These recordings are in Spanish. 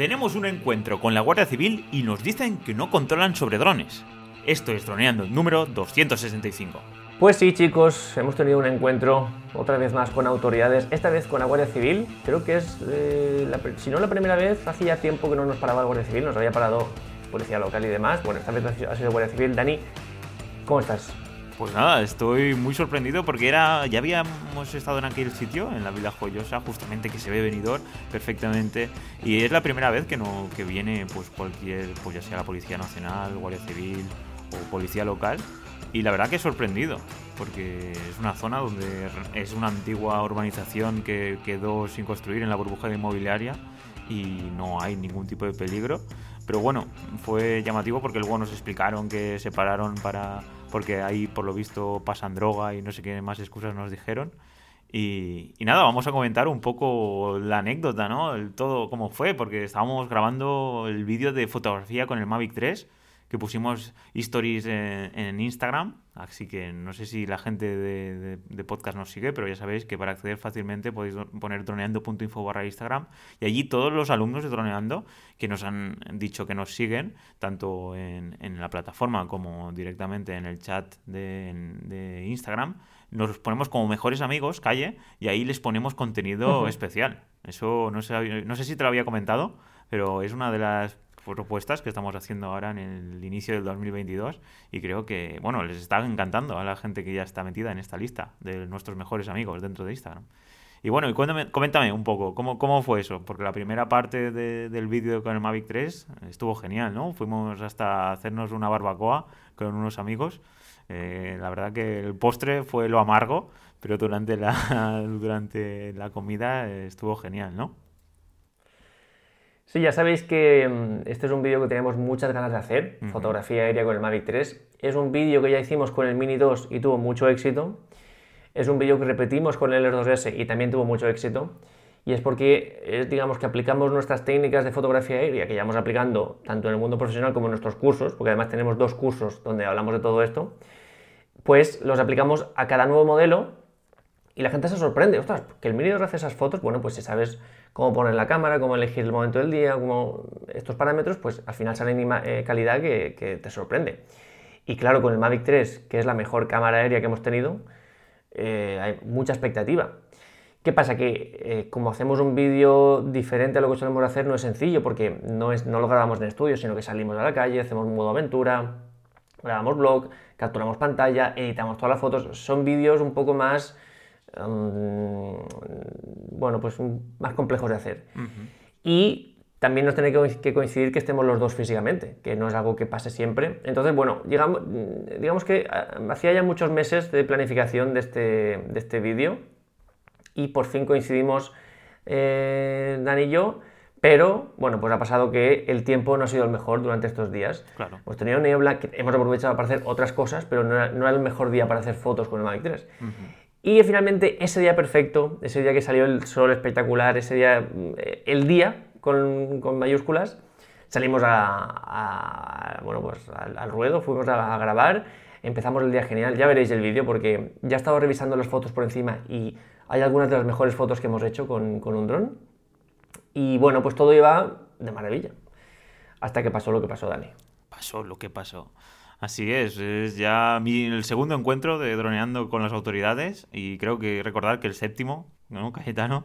Tenemos un encuentro con la Guardia Civil y nos dicen que no controlan sobre drones. Esto es Droneando número 265. Pues sí, chicos, hemos tenido un encuentro otra vez más con autoridades, esta vez con la Guardia Civil. Creo que es, eh, si no la primera vez, hacía tiempo que no nos paraba la Guardia Civil, nos había parado policía local y demás. Bueno, esta vez ha sido Guardia Civil. Dani, ¿cómo estás? Pues nada, estoy muy sorprendido porque era ya habíamos estado en aquel sitio, en la Villa Joyosa, justamente que se ve venidor perfectamente. Y es la primera vez que, no, que viene pues cualquier, pues ya sea la Policía Nacional, Guardia Civil o Policía Local. Y la verdad que sorprendido, porque es una zona donde es una antigua urbanización que quedó sin construir en la burbuja de inmobiliaria y no hay ningún tipo de peligro. Pero bueno, fue llamativo porque luego nos explicaron que se pararon para porque ahí por lo visto pasan droga y no sé qué más excusas nos dijeron. Y, nada, vamos a comentar un poco la anécdota, ¿no? Todo cómo fue, porque estábamos grabando el vídeo de fotografía con el Mavic 3 que pusimos stories en, Instagram, así que no sé si la gente de, podcast nos sigue, pero ya sabéis que para acceder fácilmente podéis poner droneando.info barra Instagram y allí todos los alumnos de Droneando que nos han dicho que nos siguen, tanto en, la plataforma como directamente en el chat de, Instagram, nos ponemos como mejores amigos, calle, y ahí les ponemos contenido especial. Eso no sé, no sé si te lo había comentado, pero es una de las propuestas que estamos haciendo ahora en el inicio del 2022 y creo que, bueno, les está encantando a la gente que ya está metida en esta lista de nuestros mejores amigos dentro de Instagram. Y bueno, y cuéntame, coméntame un poco, ¿cómo, ¿cómo fue eso? Porque la primera parte del vídeo con el Mavic 3 estuvo genial, ¿no? Fuimos hasta hacernos una barbacoa con unos amigos. Eh, la verdad que el postre fue lo amargo, pero durante la, durante la comida estuvo genial, ¿no? Sí, ya sabéis que mm, este es un vídeo que teníamos muchas ganas de hacer, fotografía aérea con el Mavic 3. Es un vídeo que ya hicimos con el Mini 2 y tuvo mucho éxito. Es un vídeo que repetimos con el R2S y también tuvo mucho éxito. Y es porque es, digamos, que aplicamos nuestras técnicas de fotografía aérea, que llevamos aplicando tanto en el mundo profesional como en nuestros cursos, porque además tenemos dos cursos donde hablamos de todo esto, pues los aplicamos a cada nuevo modelo y la gente se sorprende. Ostras, que el Mini 2 hace esas fotos, bueno, pues si sabes cómo poner la cámara, cómo elegir el momento del día, cómo estos parámetros, pues al final sale en eh, calidad que, te sorprende. Y claro, con el Mavic 3, que es la mejor cámara aérea que hemos tenido, eh, hay mucha expectativa. ¿Qué pasa? Que eh, como hacemos un vídeo diferente a lo que solemos hacer, no es sencillo, porque no, es, lo grabamos en estudio, sino que salimos a la calle, hacemos un modo aventura, grabamos blog, capturamos pantalla, editamos todas las fotos. Son vídeos un poco más bueno, pues más complejos de hacer. Y también nos tiene que coincidir que estemos los dos físicamente, que no es algo que pase siempre. Entonces, bueno, digamos, digamos que ah, hacía ya muchos meses de planificación de este, de este vídeo y por fin coincidimos eh, Dan y yo. Pero, bueno, pues ha pasado que el tiempo no ha sido el mejor durante estos días. Claro. Hemos tenido niebla, que hemos aprovechado para hacer otras cosas, pero no era, el mejor día para hacer fotos con el Mavic 3. Y finalmente ese día perfecto, ese día que salió el sol espectacular, ese día, eh, el día con, mayúsculas, salimos a, bueno, pues al, ruedo, fuimos a, grabar, empezamos el día genial, ya veréis el vídeo porque ya he estado revisando las fotos por encima y hay algunas de las mejores fotos que hemos hecho con, con un dron. Y bueno, pues todo iba de maravilla. Hasta que pasó lo que pasó, Dani. Pasó lo que pasó. Así es, es ya mi, el segundo encuentro de droneando con las autoridades y creo que recordar que el séptimo, ¿no, Cayetano?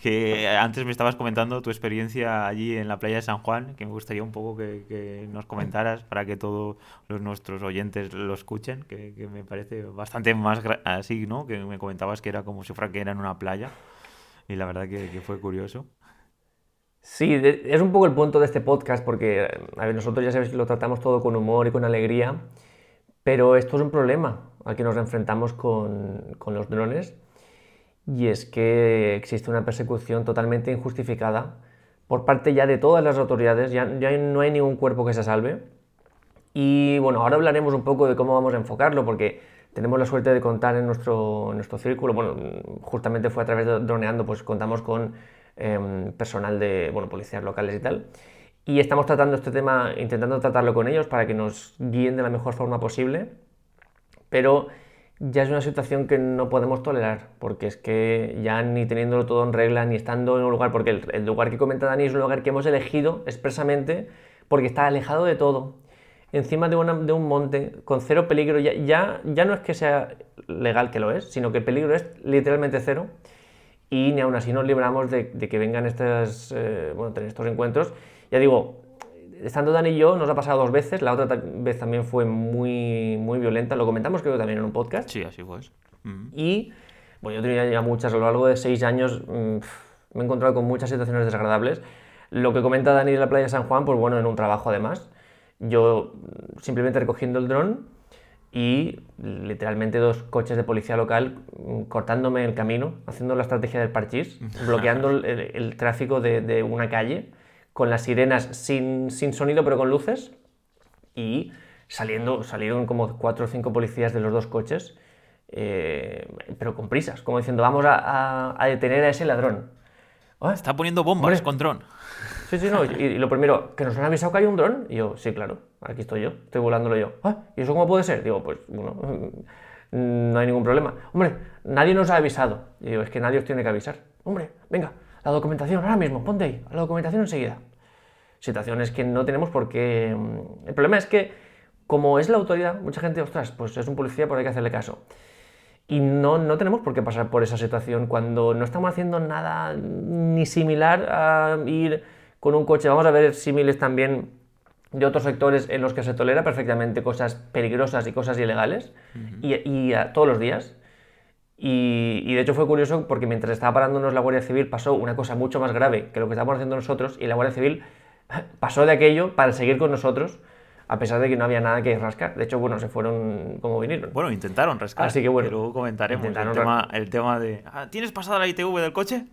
Que antes me estabas comentando tu experiencia allí en la playa de San Juan, que me gustaría un poco que, nos comentaras para que todos los nuestros oyentes lo escuchen, que, me parece bastante más así, ¿no? Que me comentabas que era como si fuera que era en una playa y la verdad que fue curioso. Sí, es un poco el punto de este podcast porque a ver, nosotros ya sabéis que lo tratamos todo con humor y con alegría, pero esto es un problema al que nos enfrentamos con, con los drones y es que existe una persecución totalmente injustificada por parte ya de todas las autoridades, ya, ya, no hay ningún cuerpo que se salve. Y bueno, ahora hablaremos un poco de cómo vamos a enfocarlo, porque tenemos la suerte de contar en nuestro, en nuestro círculo, bueno, justamente fue a través de Droneando, pues contamos con Em, personal de bueno, policías locales y tal. Y estamos tratando este tema, intentando tratarlo con ellos para que nos guíen de la mejor forma posible. Pero ya es una situación que no podemos tolerar, porque es que ya ni teniéndolo todo en regla, ni estando en un lugar, porque el, lugar que comenta Dani es un lugar que hemos elegido expresamente porque está alejado de todo, encima de, de un monte, con cero peligro, ya, ya, ya, no es que sea legal que lo es, sino que el peligro es literalmente cero, y ni aún así nos libramos de, que vengan estas, eh, bueno, estos encuentros. Ya digo, estando Dani y yo, nos ha pasado dos veces. La otra vez también fue muy, muy violenta. Lo comentamos creo también en un podcast. Sí, así fue. Y bueno, yo tenía ya muchas, a lo largo de seis años mm, me he encontrado con muchas situaciones desagradables. Lo que comenta Dani de la playa de San Juan, pues bueno, en un trabajo además. Yo simplemente recogiendo el dron y literalmente dos coches de policía local mm, cortándome el camino, haciendo la estrategia del parchís, bloqueando el, tráfico de, de una calle con las sirenas sin, sin sonido pero con luces y saliendo, salieron como cuatro o cinco policías de los dos coches, eh, pero con prisas, como diciendo, vamos a, a, detener a ese ladrón. Ah, Está poniendo bombas con dron. Sí, sí, no. Y, lo primero, ¿que nos han avisado que hay un dron? Y yo, sí, claro, aquí estoy yo, estoy volándolo yo. Ah, ¿y eso cómo puede ser? Digo, pues, bueno, no hay ningún problema. Hombre, nadie nos ha avisado. Y digo, es que nadie os tiene que avisar. Hombre, venga, la documentación, ahora mismo, ponte ahí, la documentación enseguida. Situaciones que no tenemos porque... Mm, el problema es que, como es la autoridad, mucha gente, ostras, pues es un policía, pues hay que hacerle caso. Y no, no tenemos por qué pasar por esa situación cuando no estamos haciendo nada ni similar a ir con un coche. Vamos a ver símiles también de otros sectores en los que se tolera perfectamente cosas peligrosas y cosas ilegales y, y todos los días. Y, de hecho fue curioso porque mientras estaba parándonos la Guardia Civil pasó una cosa mucho más grave que lo que estábamos haciendo nosotros y la Guardia Civil pasó de aquello para seguir con nosotros a pesar de que no había nada que rascar. De hecho, bueno, se fueron como vinieron. Bueno, intentaron rascar. Así que bueno. luego comentaremos el tema, el tema, de... Ah, ¿Tienes pasada la ITV del coche?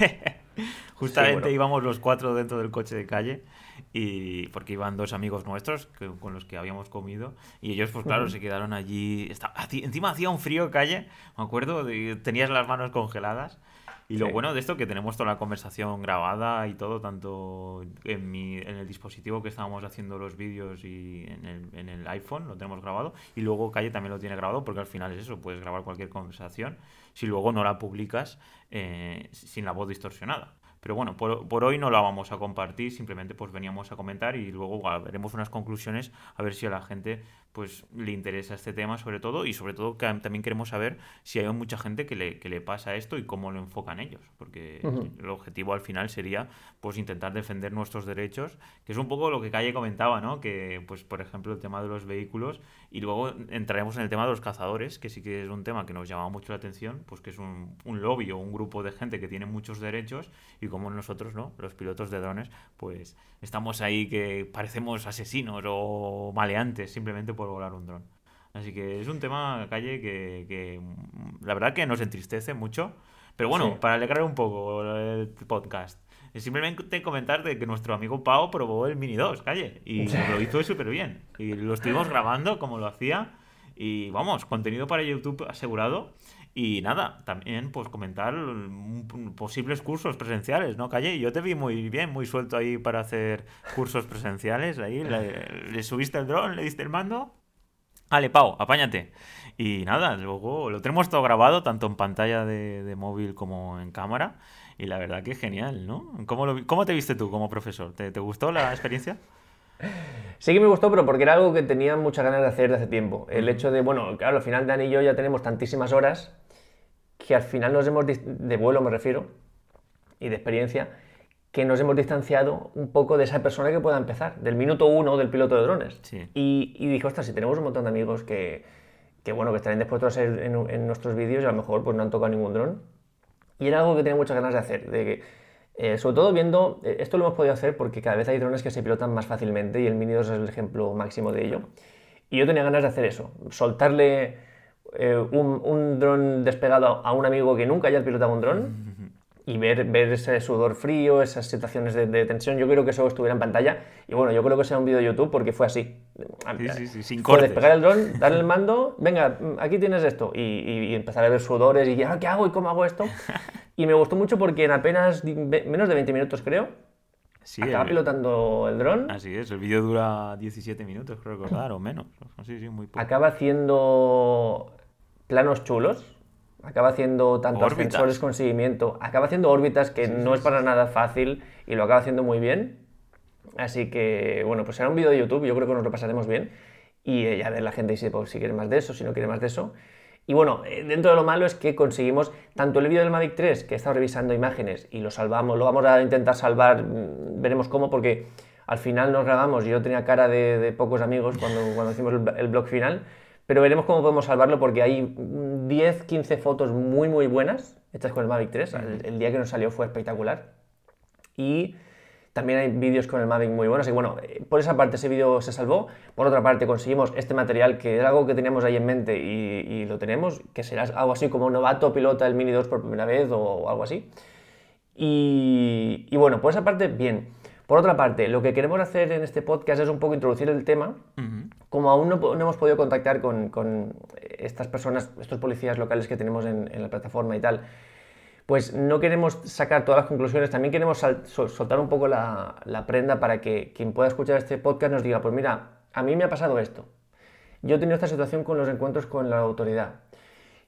Justamente íbamos los cuatro dentro del coche de calle y porque iban dos amigos nuestros con los que habíamos comido y ellos pues claro se quedaron allí encima hacía un frío calle me acuerdo tenías las manos congeladas y lo bueno de esto que tenemos toda la conversación grabada y todo tanto en, mi, en el dispositivo que estábamos haciendo los vídeos y en el, en el iPhone lo tenemos grabado y luego calle también lo tiene grabado porque al final es eso puedes grabar cualquier conversación si luego no la publicas eh, sin la voz distorsionada pero bueno, por, hoy no la vamos a compartir, simplemente pues veníamos a comentar y luego veremos unas conclusiones a ver si la gente pues le interesa este tema sobre todo y sobre todo también queremos saber si hay mucha gente que le, que le pasa esto y cómo lo enfocan ellos, porque el objetivo al final sería pues intentar defender nuestros derechos, que es un poco lo que Calle comentaba, ¿no? Que pues por ejemplo el tema de los vehículos y luego entraremos en el tema de los cazadores, que sí que es un tema que nos llama mucho la atención, pues que es un, un lobby o un grupo de gente que tiene muchos derechos y como nosotros, ¿no? Los pilotos de drones, pues estamos ahí que parecemos asesinos o maleantes simplemente por volar un dron. Así que es un tema, calle, que, mm, la verdad que nos entristece mucho. Pero bueno, para alegrar un poco el podcast, simplemente comentar de que nuestro amigo Pau probó el Mini 2, calle, y lo hizo súper bien. Y lo estuvimos grabando como lo hacía. Y vamos, contenido para YouTube asegurado. Y nada, también pues comentar posibles cursos presenciales, ¿no, Calle? Yo te vi muy bien, muy suelto ahí para hacer cursos presenciales. Ahí le, subiste el dron, le diste el mando. Vale, Pau, apáñate. Y nada, luego lo tenemos todo grabado, tanto en pantalla de, móvil como en cámara. Y la verdad que es genial, ¿no? ¿Cómo, lo, cómo te viste tú como profesor? ¿Te, te gustó la experiencia? Sí que me gustó, pero porque era algo que tenía muchas ganas de hacer desde hace tiempo. El hecho de, bueno, claro, al final Dani y yo ya tenemos tantísimas horas que al final nos hemos, de vuelo me refiero, y de experiencia, que nos hemos distanciado un poco de esa persona que pueda empezar, del minuto uno del piloto de drones. Y, y dije, ostras, si tenemos un montón de amigos que, que bueno, que estarán dispuestos a ser en, nuestros vídeos y a lo mejor pues no han tocado ningún dron. Y era algo que tenía muchas ganas de hacer, de que, eh, sobre todo viendo, eh, esto lo hemos podido hacer porque cada vez hay drones que se pilotan más fácilmente y el Mini 2 es el ejemplo máximo de ello. Y yo tenía ganas de hacer eso, soltarle eh, un, un dron despegado a un amigo que nunca haya pilotado un dron y ver, ver ese sudor frío, esas situaciones de, tensión. Yo creo que eso estuviera en pantalla. Y bueno, yo creo que sea un vídeo de YouTube porque fue así. Sí, sí, sí, sin cortes. despegar el dron, darle el mando, venga, aquí tienes esto. Y, empezar a ver sudores y ¿qué hago y cómo hago esto? y me gustó mucho porque en apenas menos de 20 minutos, creo, Sí, Acaba pilotando el dron. Así es, el vídeo dura 17 minutos, creo recordar, o menos. Sí, sí, muy Acaba haciendo planos chulos, acaba haciendo tanto Órbitas. ascensores con seguimiento, acaba haciendo órbitas que no es para nada fácil y lo acaba haciendo muy bien. Así que, bueno, pues será un vídeo de YouTube, yo creo que nos lo pasaremos bien. Y eh, ya ver la gente si, pues, si quiere más de eso, si no quiere más de eso. Y bueno, eh, dentro de lo malo es que conseguimos tanto el vídeo del Mavic 3, que he estado revisando imágenes y lo salvamos, lo vamos a intentar salvar, mm, veremos cómo, porque al final nos grabamos, yo tenía cara de, de pocos amigos cuando, cuando hicimos el, el blog final, pero veremos cómo podemos salvarlo porque hay mm, 10, 15 fotos muy, muy buenas hechas con el Mavic 3. El, el día que nos salió fue espectacular. Y también hay vídeos con el Mavic muy buenos. Y bueno, eh, por esa parte ese vídeo se salvó. Por otra parte conseguimos este material que era algo que teníamos ahí en mente y, y lo tenemos, que será algo así como novato pilota el Mini 2 por primera vez o, algo así. Y, y bueno, por esa parte, bien. Por otra parte, lo que queremos hacer en este podcast es un poco introducir el tema. Como aún no, no hemos podido contactar con, con estas personas, estos policías locales que tenemos en, en la plataforma y tal, pues no queremos sacar todas las conclusiones, también queremos soltar un poco la, la prenda para que quien pueda escuchar este podcast nos diga, pues mira, a mí me ha pasado esto. Yo he tenido esta situación con los encuentros con la autoridad.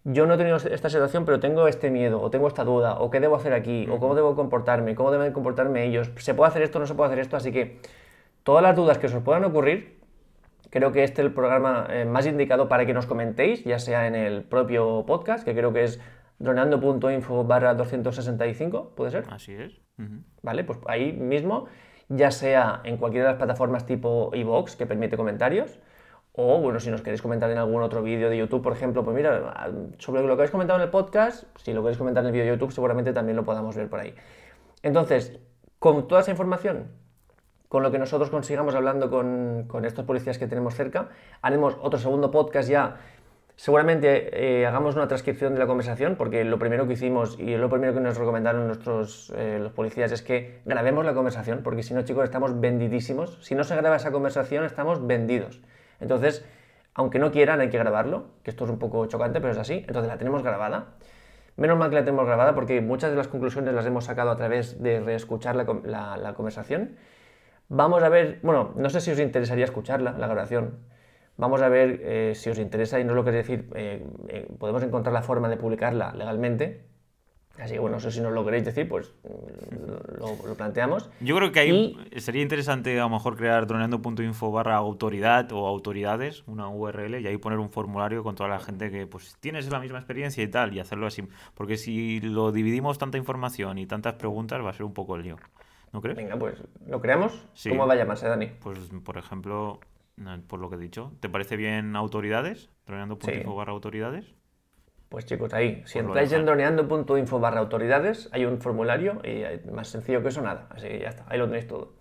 Yo no he tenido esta situación, pero tengo este miedo, o tengo esta duda, o qué debo hacer aquí, o cómo debo comportarme, cómo deben comportarme ellos. ¿Se puede hacer esto o no se puede hacer esto? Así que todas las dudas que os puedan ocurrir, creo que este es el programa eh, más indicado para que nos comentéis, ya sea en el propio podcast, que creo que es droneando.info barra 265, ¿puede ser? Así es. ¿Vale? Pues ahí mismo, ya sea en cualquiera de las plataformas tipo iVoox, que permite comentarios, o bueno, si nos queréis comentar en algún otro vídeo de YouTube, por ejemplo, pues mira, sobre lo que habéis comentado en el podcast, si lo queréis comentar en el vídeo de YouTube, seguramente también lo podamos ver por ahí. Entonces, con toda esa información, con lo que nosotros consigamos hablando con, con estos policías que tenemos cerca, haremos otro segundo podcast ya. Seguramente eh, hagamos una transcripción de la conversación, porque lo primero que hicimos y lo primero que nos recomendaron nuestros, eh, los policías es que grabemos la conversación, porque si no, chicos, estamos vendidísimos. Si no se graba esa conversación, estamos vendidos. Entonces, aunque no quieran, hay que grabarlo, que esto es un poco chocante, pero es así. Entonces la tenemos grabada. Menos mal que la tenemos grabada porque muchas de las conclusiones las hemos sacado a través de reescuchar la, la- la conversación. Vamos a ver, bueno, no sé si os interesaría escucharla, la grabación. Vamos a ver eh, si os interesa y no lo queréis decir, eh, eh, podemos encontrar la forma de publicarla legalmente. Así que bueno, eso si no lo queréis decir, pues mm, lo, lo planteamos. Yo creo que ahí sería interesante a lo mejor crear droneando.info barra autoridad o autoridades, una URL, y ahí poner un formulario con toda la gente que pues tienes la misma experiencia y tal, y hacerlo así. Porque si lo dividimos tanta información y tantas preguntas, va a ser un poco el lío. ¿No crees? Venga, pues lo creamos. Sí. ¿Cómo va a llamarse, Dani? Pues, por ejemplo, eh, por lo que he dicho, ¿te parece bien autoridades? Droneando.info Sí. barra autoridades. Pues chicos, ahí, si Pues lo entráis en droneando.info barra autoridades, hay un formulario y eh, más sencillo que eso nada. Así que ya está, ahí lo tenéis todo.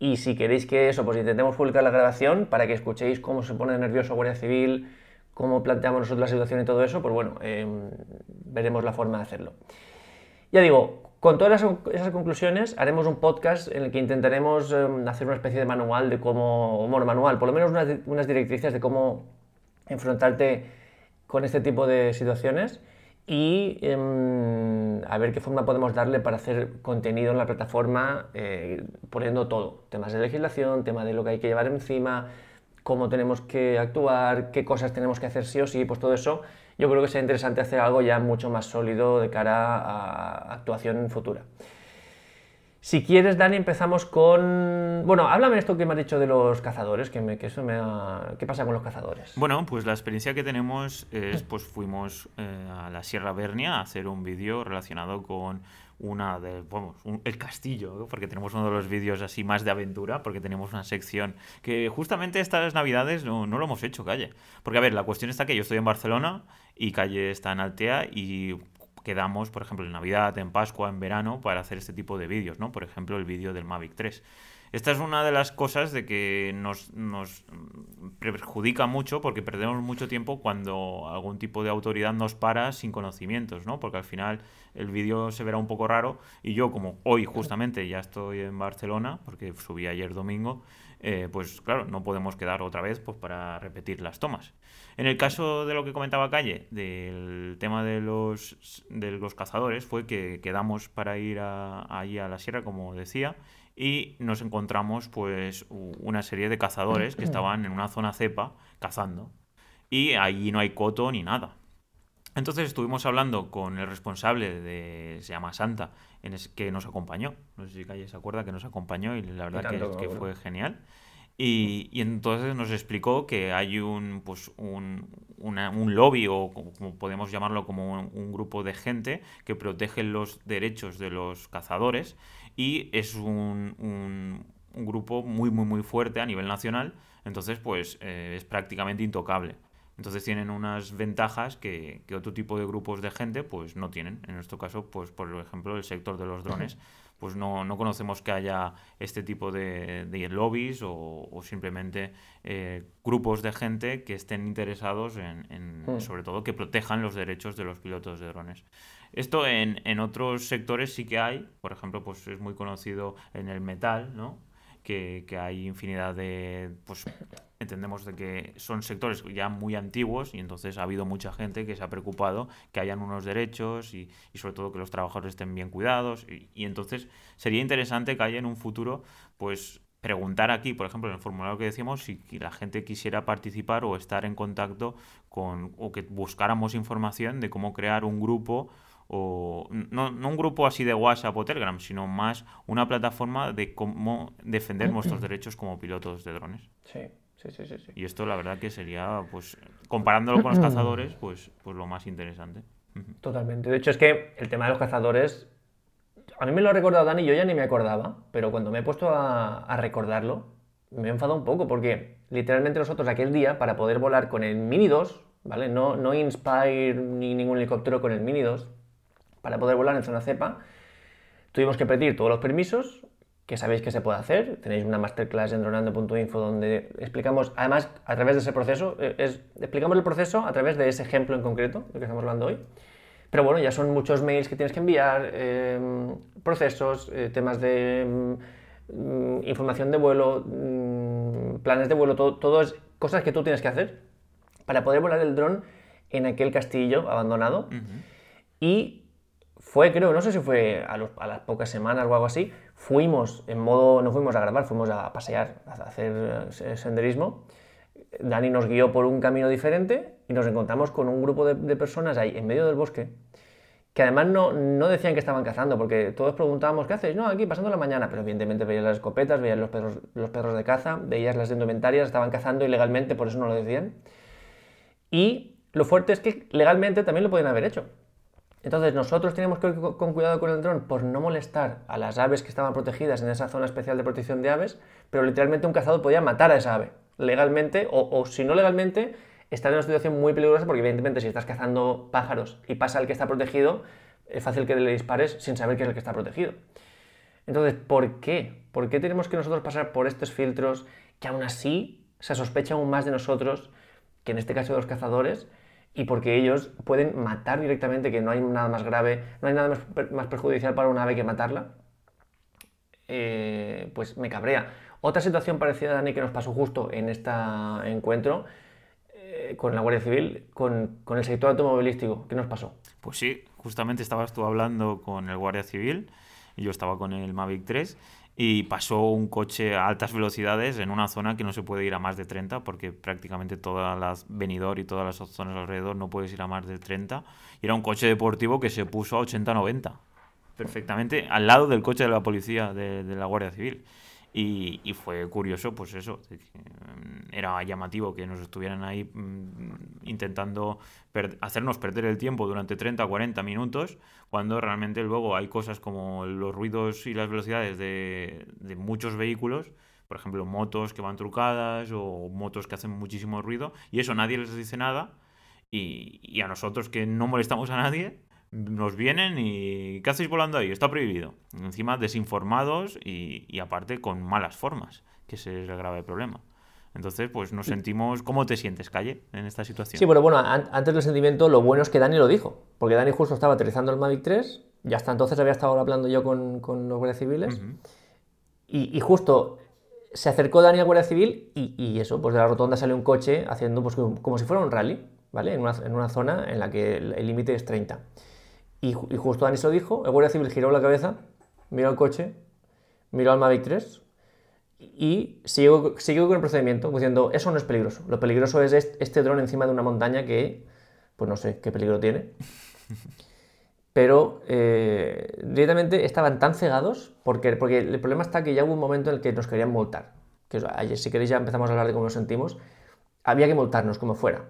Y si queréis que eso, pues intentemos publicar la grabación para que escuchéis cómo se pone nervioso Guardia Civil, cómo planteamos nosotros la situación y todo eso, pues bueno, eh, veremos la forma de hacerlo. Ya digo, con todas esas, conclusiones haremos un podcast en el que intentaremos eh, hacer una especie de manual de cómo, bueno, manual, por lo menos unas, unas directrices de cómo enfrentarte con este tipo de situaciones y em, a ver qué forma podemos darle para hacer contenido en la plataforma eh, poniendo todo, temas de legislación, tema de lo que hay que llevar encima, cómo tenemos que actuar, qué cosas tenemos que hacer sí o sí, pues todo eso yo creo que sería interesante hacer algo ya mucho más sólido de cara a actuación futura. Si quieres, Dani, empezamos con... Bueno, háblame esto que me has dicho de los cazadores, que, eso me ha... ¿Qué pasa con los cazadores? Bueno, pues la experiencia que tenemos es, pues fuimos eh, a la Sierra Bernia a hacer un vídeo relacionado con una de, vamos, un- el castillo, porque tenemos uno de los vídeos así más de aventura, porque tenemos una sección que justamente estas navidades no, no lo hemos hecho, Calle. Porque a ver, la cuestión está que yo estoy en Barcelona y Calle está en Altea y quedamos, por ejemplo, en Navidad, en Pascua, en verano, para hacer este tipo de vídeos, ¿no? Por ejemplo, el vídeo del Mavic 3. Esta es una de las cosas de que nos, nos perjudica mucho porque perdemos mucho tiempo cuando algún tipo de autoridad nos para sin conocimientos, ¿no? Porque al final el vídeo se verá un poco raro y yo como hoy justamente ya estoy en Barcelona, porque subí ayer domingo, eh, pues claro, no podemos quedar otra vez pues, para repetir las tomas. En el caso de lo que comentaba Calle, del tema de los, de los cazadores, fue que quedamos para ir a, allí a la sierra, como decía, y nos encontramos pues una serie de cazadores que estaban en una zona cepa cazando. Y allí no hay coto ni nada. Entonces estuvimos hablando con el responsable de, se llama Santa, en que nos acompañó. No sé si Calle se acuerda que nos acompañó y la verdad que, fue genial. Y, entonces nos explicó que hay un, pues un, un lobby o como podemos llamarlo como un, grupo de gente que protege los derechos de los cazadores y es un, un, grupo muy muy muy fuerte a nivel nacional entonces pues eh, es prácticamente intocable entonces tienen unas ventajas que, otro tipo de grupos de gente pues no tienen. En nuestro caso, pues por ejemplo, el sector de los drones, pues no, no conocemos que haya este tipo de, lobbies o, simplemente eh, grupos de gente que estén interesados en, hmm. sobre todo, que protejan los derechos de los pilotos de drones. Esto en, en otros sectores sí que hay, por ejemplo, pues es muy conocido en el metal, ¿no? Que, hay infinidad de, pues entendemos de que son sectores ya muy antiguos y entonces ha habido mucha gente que se ha preocupado que hayan unos derechos y, sobre todo que los trabajadores estén bien cuidados. Y, entonces sería interesante que haya en un futuro pues preguntar aquí, por ejemplo, en el formulario que decíamos, si la gente quisiera participar o estar en contacto con, o que buscáramos información de cómo crear un grupo o no, un grupo así de WhatsApp o Telegram, sino más una plataforma de cómo defender nuestros derechos como pilotos de drones. Sí, sí, sí, sí. Y esto la verdad que sería, pues, comparándolo con los cazadores, pues, pues lo más interesante. Totalmente. De hecho, es que el tema de los cazadores, a mí me lo ha recordado Dani, yo ya ni me acordaba, pero cuando me he puesto a, recordarlo, me he enfadado un poco, porque literalmente nosotros aquel día, para poder volar con el Mini 2, ¿vale? No, no Inspire ni ningún helicóptero con el Mini 2, para poder volar en zona cepa, tuvimos que pedir todos los permisos, que sabéis que se puede hacer. Tenéis una masterclass en dronando.info donde explicamos, además, a través de ese proceso, eh, es, explicamos el proceso a través de ese ejemplo en concreto, del que estamos hablando hoy. Pero bueno, ya son muchos mails que tienes que enviar, em, procesos, eh, temas de mm, información de vuelo, mm, planes de vuelo, todo, todo, es cosas que tú tienes que hacer para poder volar el dron en aquel castillo abandonado. Y fue, creo, no sé si fue a, las pocas semanas o algo así, fuimos en modo, no fuimos a grabar, fuimos a pasear, a hacer eh, senderismo. Dani nos guió por un camino diferente y nos encontramos con un grupo de, personas ahí en medio del bosque que además no, no, decían que estaban cazando, porque todos preguntábamos, ¿qué hacéis? No, aquí pasando la mañana, pero evidentemente veías las escopetas, veías los perros, los perros de caza, veías las indumentarias, estaban cazando ilegalmente, por eso no lo decían. Y lo fuerte es que legalmente también lo pueden haber hecho. Entonces nosotros teníamos que ir con cuidado con el dron por no molestar a las aves que estaban protegidas en esa zona especial de protección de aves, pero literalmente un cazador podía matar a esa ave, legalmente o, si no legalmente, estar en una situación muy peligrosa porque evidentemente si estás cazando pájaros y pasa el que está protegido, es fácil que le dispares sin saber que es el que está protegido. Entonces, ¿por qué? ¿Por qué tenemos que nosotros pasar por estos filtros que aún así se sospecha aún más de nosotros, que en este caso de los cazadores, y porque ellos pueden matar directamente, que no hay nada más grave, no hay nada más, perjudicial para un ave que matarla, eh, pues me cabrea. Otra situación parecida, Dani, que nos pasó justo en este encuentro eh, con la Guardia Civil, con, con, el sector automovilístico, ¿qué nos pasó? Pues sí, justamente estabas tú hablando con el Guardia Civil y yo estaba con el Mavic 3 y pasó un coche a altas velocidades en una zona que no se puede ir a más de 30 porque prácticamente todas las venidor y todas las zonas alrededor no puedes ir a más de 30 y era un coche deportivo que se puso a 80-90 perfectamente al lado del coche de la policía de, de la Guardia Civil y, fue curioso, pues eso, mm, era llamativo que nos estuvieran ahí mm, intentando hacernos perder el tiempo durante 30 o 40 minutos, cuando realmente luego hay cosas como los ruidos y las velocidades de, muchos vehículos, por ejemplo, motos que van trucadas o motos que hacen muchísimo ruido, y eso nadie les dice nada, y, y a nosotros que no molestamos a nadie, nos vienen y ¿qué hacéis volando ahí? Está prohibido. Encima desinformados y, aparte con malas formas, que ese es el grave problema. Entonces, pues nos sentimos... ¿Cómo te sientes, Calle, en esta situación? Sí, pero bueno, antes del sentimiento, lo bueno es que Dani lo dijo. Porque Dani justo estaba aterrizando el Mavic 3, ya hasta entonces había estado hablando yo con, los guardias civiles, y, justo se acercó Dani a Guardia Civil y, eso, pues de la rotonda salió un coche haciendo pues como, si fuera un rally, ¿vale? En una, en una zona en la que el límite es 30. Y, justo Dani se lo dijo, el Guardia Civil giró la cabeza, miró al coche, miró al Mavic 3 y siguió, siguió con el procedimiento, diciendo, eso no es peligroso. Lo peligroso es este, dron encima de una montaña que pues no sé qué peligro tiene. Pero eh, directamente estaban tan cegados porque, porque el problema está que ya hubo un momento en el que nos querían multar. Que ayer, si queréis, ya empezamos a hablar de cómo nos sentimos. Había que multarnos como fuera.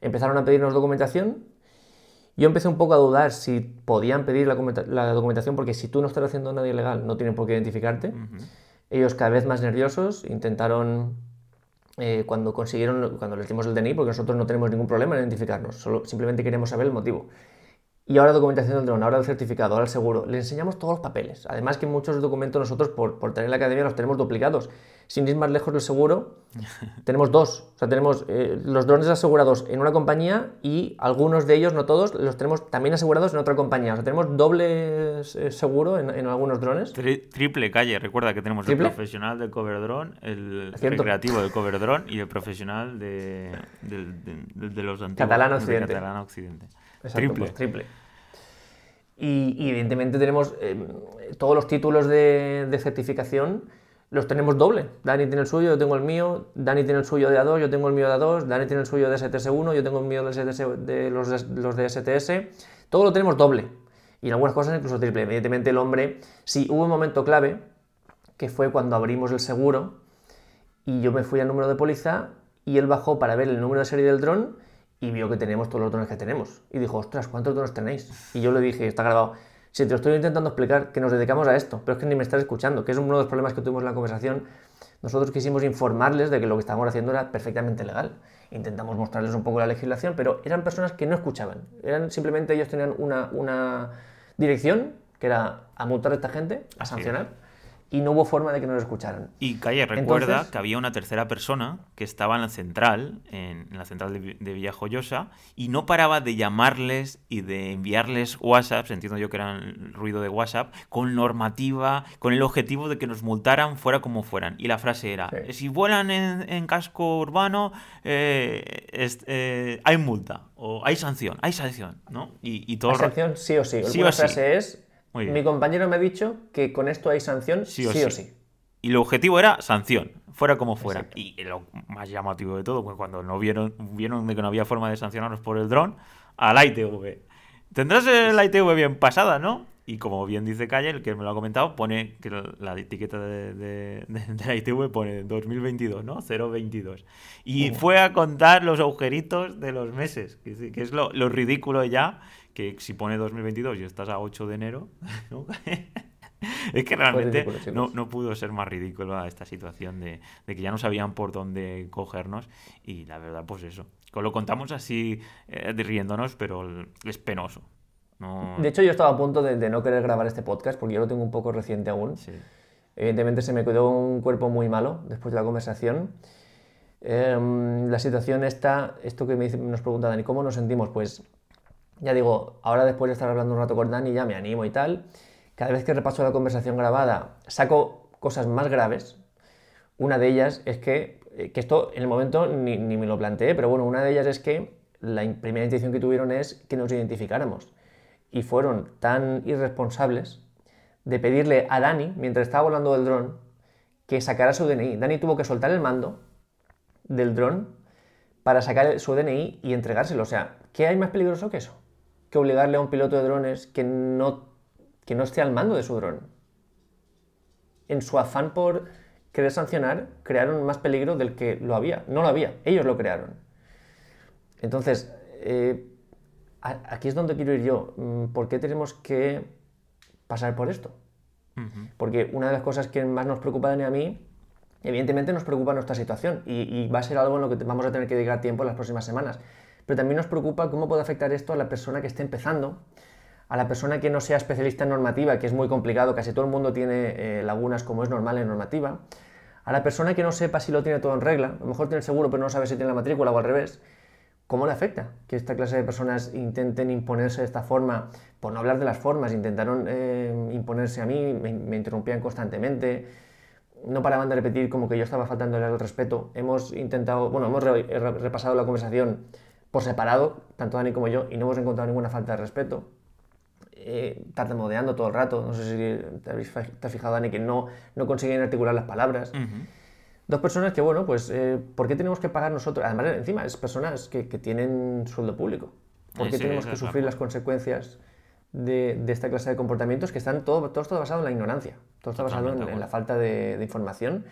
Empezaron a pedirnos documentación. Yo empecé un poco a dudar si podían pedir la, documentación porque si tú no estás haciendo nada ilegal no tienen por qué identificarte. Ellos cada vez más nerviosos intentaron eh, cuando consiguieron, cuando les dimos el DNI, porque nosotros no tenemos ningún problema en identificarnos, solo simplemente queremos saber el motivo. Y ahora documentación del dron, ahora el certificado, ahora el seguro. Le enseñamos todos los papeles. Además que muchos documentos nosotros por, por tener la academia los tenemos duplicados. Sin ir más lejos del seguro, tenemos dos. O sea, tenemos eh, los drones asegurados en una compañía y algunos de ellos, no todos, los tenemos también asegurados en otra compañía. O sea, tenemos doble eh, seguro en, en, algunos drones. triple calle. Recuerda que tenemos el profesional del cover drone, el recreativo del cover drone y el profesional de, de, los antiguos. Catalán Occidente. Catalán Occidente. triple. Pues triple. Y, evidentemente tenemos eh, todos los títulos de, certificación, los tenemos doble. Dani tiene el suyo, yo tengo el mío, Dani tiene el suyo de A2, yo tengo el mío de A2, Dani tiene el suyo de STS1, yo tengo el mío de, los, los de STS. Todo lo tenemos doble. Y en algunas cosas incluso triple. Evidentemente el hombre, sí, hubo un momento clave, que fue cuando abrimos el seguro y yo me fui al número de póliza y él bajó para ver el número de serie del dron y vio que tenemos todos los drones que tenemos. Y dijo, ostras, ¿cuántos drones tenéis? Y yo le dije, está grabado, si te lo estoy intentando explicar, que nos dedicamos a esto, pero es que ni me estás escuchando, que es uno de los problemas que tuvimos en la conversación. Nosotros quisimos informarles de que lo que estábamos haciendo era perfectamente legal. Intentamos mostrarles un poco la legislación, pero eran personas que no escuchaban. Eran simplemente ellos tenían una, una dirección, que era a multar a esta gente, a sancionar y no hubo forma de que nos escucharan. Y Calle, recuerda que había una tercera persona que estaba en la central, en, la central de, de, Villajoyosa, y no paraba de llamarles y de enviarles WhatsApp, entiendo yo que era el ruido de WhatsApp, con normativa, con el objetivo de que nos multaran fuera como fueran. Y la frase era, si vuelan en, casco urbano, eh, eh, hay multa, o hay sanción, hay sanción, ¿no? Y, todo... Hay sanción sí o sí. La frase es mi compañero me ha dicho que con esto hay sanción sí o sí. Y el objetivo era sanción, fuera como fuera. Y lo más llamativo de todo, pues cuando no vieron, vieron de que no había forma de sancionarnos por el dron, al ITV. Tendrás la ITV bien pasada, ¿no? Y como bien dice Calle, el que me lo ha comentado, pone que la etiqueta de, la ITV pone 2022, ¿no? 022. Y fue a contar los agujeritos de los meses, que, es lo, lo ridículo ya que si pone 2022 y estás a 8 de enero, es que realmente no, no, pudo ser más ridículo esta situación de, que ya no sabían por dónde cogernos y la verdad pues eso. Lo contamos así eh, riéndonos, pero es penoso. De hecho yo estaba a punto de, no querer grabar este podcast porque yo lo tengo un poco reciente aún. Evidentemente se me quedó un cuerpo muy malo después de la conversación. Em, la situación está, esto que me nos pregunta Dani, ¿cómo nos sentimos? Pues ya digo, ahora después de estar hablando un rato con Dani ya me animo y tal. Cada vez que repaso la conversación grabada saco cosas más graves. Una de ellas es que, eh, que esto en el momento ni, me lo planteé, pero bueno, una de ellas es que la primera intención que tuvieron es que nos identificáramos. Y fueron tan irresponsables de pedirle a Dani, mientras estaba volando del dron, que sacara su DNI. Dani tuvo que soltar el mando del dron para sacar su DNI y entregárselo. O sea, ¿qué hay más peligroso que eso? Que obligarle a un piloto de drones que no, que no esté al mando de su dron. En su afán por querer sancionar, crearon más peligro del que lo había. No lo había, ellos lo crearon. Entonces, eh, aquí es donde quiero ir yo. Mm, ¿Por qué tenemos que pasar por esto? Porque una de las cosas que más nos preocupa a mí, evidentemente nos preocupa nuestra situación y, y, va a ser algo en lo que vamos a tener que dedicar tiempo en las próximas semanas pero también nos preocupa cómo puede afectar esto a la persona que esté empezando, a la persona que no sea especialista en normativa, que es muy complicado, casi todo el mundo tiene eh, lagunas como es normal en normativa, a la persona que no sepa si lo tiene todo en regla, a lo mejor tiene el seguro pero no sabe si tiene la matrícula o al revés, ¿cómo le afecta que esta clase de personas intenten imponerse de esta forma? Por no hablar de las formas, intentaron eh, imponerse a mí, me, interrumpían constantemente, no paraban de repetir como que yo estaba faltándole al respeto. Hemos intentado, bueno, hemos repasado la conversación por separado, tanto Dani como yo, y no hemos encontrado ninguna falta de respeto. Eh, tartamudeando todo el rato, no sé si te, has fijado, Dani, que no, no consiguen articular las palabras. Dos personas que, bueno, pues, eh, ¿por qué tenemos que pagar nosotros? Además, encima, es personas que, que tienen sueldo público. ¿Por qué Ese- tenemos que sufrir las consecuencias de, de esta clase de comportamientos que están todo, todo está basado en la ignorancia, todo está basado en, en la falta de, de información?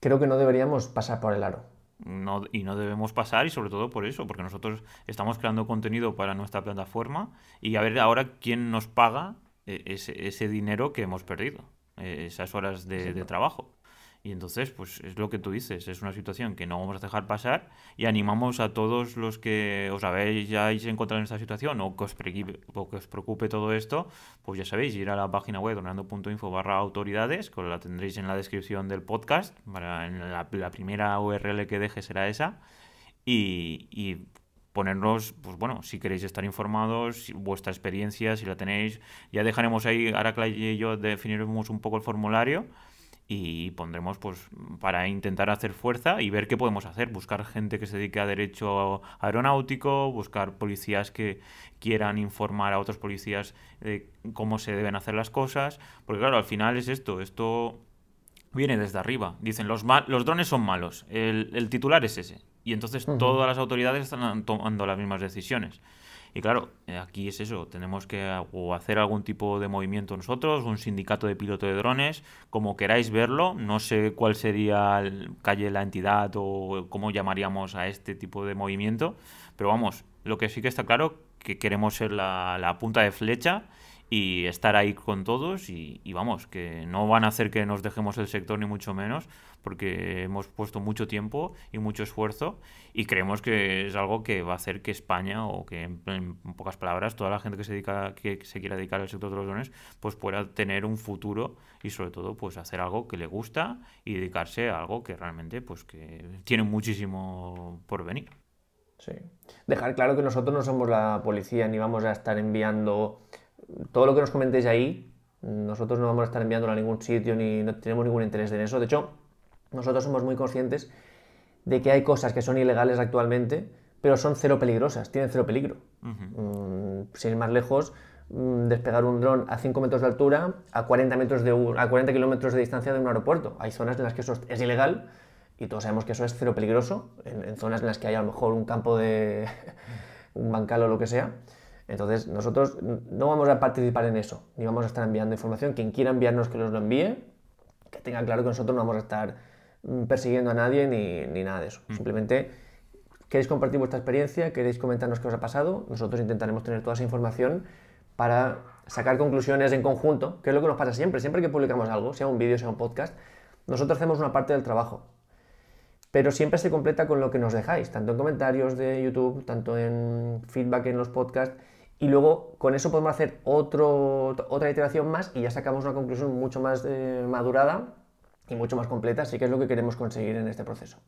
Creo que no deberíamos pasar por el aro. No- y no debemos pasar y sobre todo por eso, porque nosotros estamos creando contenido para nuestra plataforma y a ver ahora quién nos paga eh, ese, ese dinero que hemos perdido, eh, esas horas de, de trabajo. Y entonces, pues es lo que tú dices, es una situación que no vamos a dejar pasar y animamos a todos los que os habéis ya encontrado en esta situación o que os, preocupe, o que os preocupe todo esto, pues ya sabéis, ir a la página web donando.info barra autoridades, que la tendréis en la descripción del podcast, para, en la, la primera URL que deje será esa, y, y ponernos, pues bueno, si queréis estar informados, vuestra experiencia, si la tenéis, ya dejaremos ahí, Aracla y yo definiremos un poco el formulario y pondremos pues para intentar hacer fuerza y ver qué podemos hacer, buscar gente que se dedique a derecho aeronáutico, buscar policías que quieran informar a otros policías de cómo se deben hacer las cosas, porque claro, al final es esto, esto viene desde arriba. Dicen, los, los drones son malos, el, el titular es ese. Y entonces todas las autoridades están tomando las mismas decisiones. Y claro, eh, aquí es eso, tenemos que hacer algún tipo de movimiento nosotros, un sindicato de piloto de drones, como queráis verlo, no sé cuál sería el calle la entidad o cómo llamaríamos a este tipo de movimiento, pero vamos, lo que sí que está claro que queremos ser la punta de flecha y estar ahí con todos y, vamos, que no van a hacer que nos dejemos el sector ni mucho menos, porque hemos puesto mucho tiempo y mucho esfuerzo y creemos que es algo que va a hacer que España o que en, en pocas palabras toda la gente que se dedica que se quiera dedicar al sector de los drones pues pueda tener un futuro y sobre todo pues hacer algo que le gusta y dedicarse a algo que realmente pues que tiene muchísimo por venir. Sí. Dejar claro que nosotros no somos la policía ni vamos a estar enviando todo lo que nos comentéis ahí. Nosotros no vamos a estar enviándolo a ningún sitio ni no tenemos ningún interés en eso. De hecho, nosotros somos muy conscientes de que hay cosas que son ilegales actualmente, pero son cero peligrosas, tienen cero peligro. Mm, sin ir más lejos, mm, despegar un dron a 5 metros de altura a 40, metros de un- a 40 kilómetros de distancia de un aeropuerto. Hay zonas en las que eso es ilegal y todos sabemos que eso es cero peligroso, en, en zonas en las que hay a lo mejor un campo de un bancal o lo que sea. Entonces, nosotros no vamos a participar en eso, ni vamos a estar enviando información. Quien quiera enviarnos que nos lo envíe, que tenga claro que nosotros no vamos a estar mm, persiguiendo a nadie ni, ni nada de eso. Simplemente queréis compartir vuestra experiencia, queréis comentarnos qué os ha pasado, nosotros intentaremos tener toda esa información para sacar conclusiones en conjunto, que es lo que nos pasa siempre, siempre que publicamos algo, sea un vídeo, sea un podcast, nosotros hacemos una parte del trabajo, pero siempre se completa con lo que nos dejáis, tanto en comentarios de YouTube, tanto en feedback en los podcasts, y luego con eso podemos hacer otro, otra iteración más y ya sacamos una conclusión mucho más eh, madurada y mucho más completa, así que es lo que queremos conseguir en este proceso.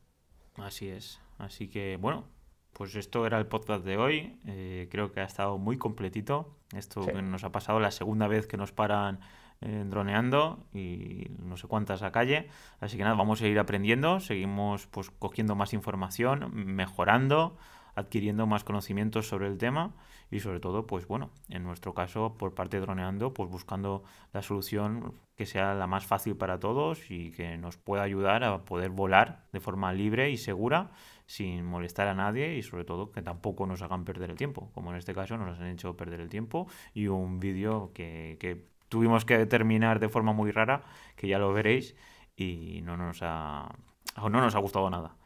Así es. Así que, bueno, pues esto era el podcast de hoy. Eh, creo que ha estado muy completito. Esto Sí. que nos ha pasado la segunda vez que nos paran eh, droneando y no sé cuántas a calle. Así que nada, vamos a ir aprendiendo. Seguimos pues cogiendo más información, mejorando, adquiriendo más conocimientos sobre el tema y sobre todo, pues bueno, en nuestro caso, por parte de droneando, pues buscando la solución que sea la más fácil para todos y que nos pueda ayudar a poder volar de forma libre y segura sin molestar a nadie y sobre todo que tampoco nos hagan perder el tiempo, como en este caso nos han hecho perder el tiempo y un vídeo que, que tuvimos que terminar de forma muy rara, que ya lo veréis y no nos ha, no nos ha gustado nada.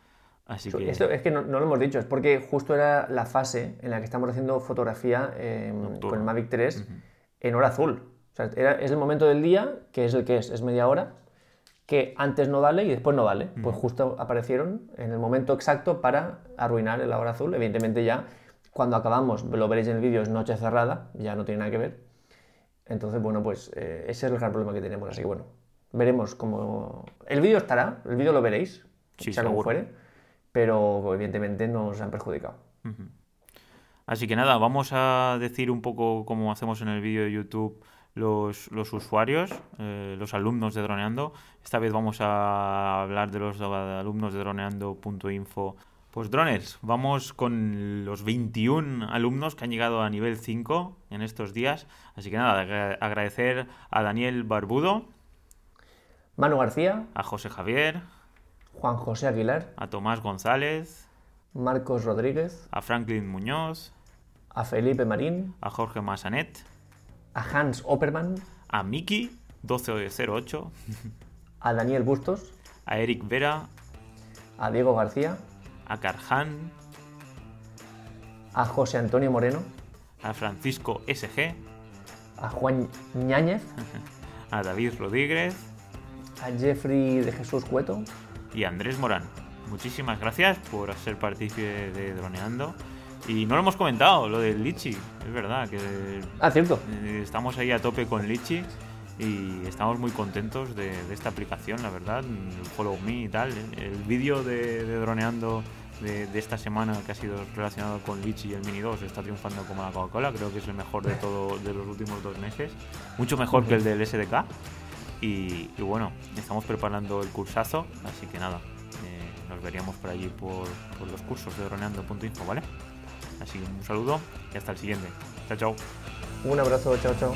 Así que Esto es que no, no lo hemos dicho, es porque justo era la fase en la que estamos haciendo fotografía eh, Nocturno. con el Mavic 3 en hora azul. O sea, era- es el momento del día, que es el que es, es media hora, que antes no vale y después no vale. Pues justo aparecieron en el momento exacto para arruinar la hora azul. Evidentemente ya cuando acabamos, lo veréis en el vídeo, es noche cerrada, ya no tiene nada que ver. Entonces, bueno, pues eh, ese es el gran problema que tenemos. Así que bueno, veremos cómo... El vídeo estará, el vídeo lo veréis, Sí, sea como fuere, pero evidentemente nos han perjudicado. Así que nada, vamos a decir un poco como hacemos en el vídeo de YouTube los, los usuarios, eh, los alumnos de Droneando. Esta vez vamos a hablar de los alumnos de droneando.info. Pues droners, vamos con los 21 alumnos que han llegado a nivel 5 en estos días. Así que nada, agra- agradecer a Daniel Barbudo, Manu García, a José Javier, Juan José Aguilar, a Tomás González, Marcos Rodríguez, a Franklin Muñoz, a Felipe Marín, a Jorge Massanet, a Hans Opperman, a Miki 1208, a Daniel Bustos, a Eric Vera, a Diego García, a Carhan, a José Antonio Moreno, a Francisco SG, a Juan Ñáñez, a David Rodríguez a Jeffrey de Jesús Cueto y Andrés Morán. Muchísimas gracias por ser partícipe de Droneando. Y no lo hemos comentado, lo del Litchi, es verdad que Ah, cierto. eh, estamos ahí a tope con Litchi y estamos muy contentos de, de esta aplicación, la verdad, el Follow Me y tal. El vídeo de, de Droneando de, de esta semana que ha sido relacionado con Litchi y el Mini 2 está triunfando como la Coca-Cola, creo que es el mejor de todo de los últimos dos meses, mucho mejor que el del SDK. Y, bueno, estamos preparando el cursazo, así que nada, eh, nos veríamos por allí por, por los cursos de droneando.info, ¿vale? Así que un saludo y hasta el siguiente. Chao, chao. Un abrazo, chao, chao.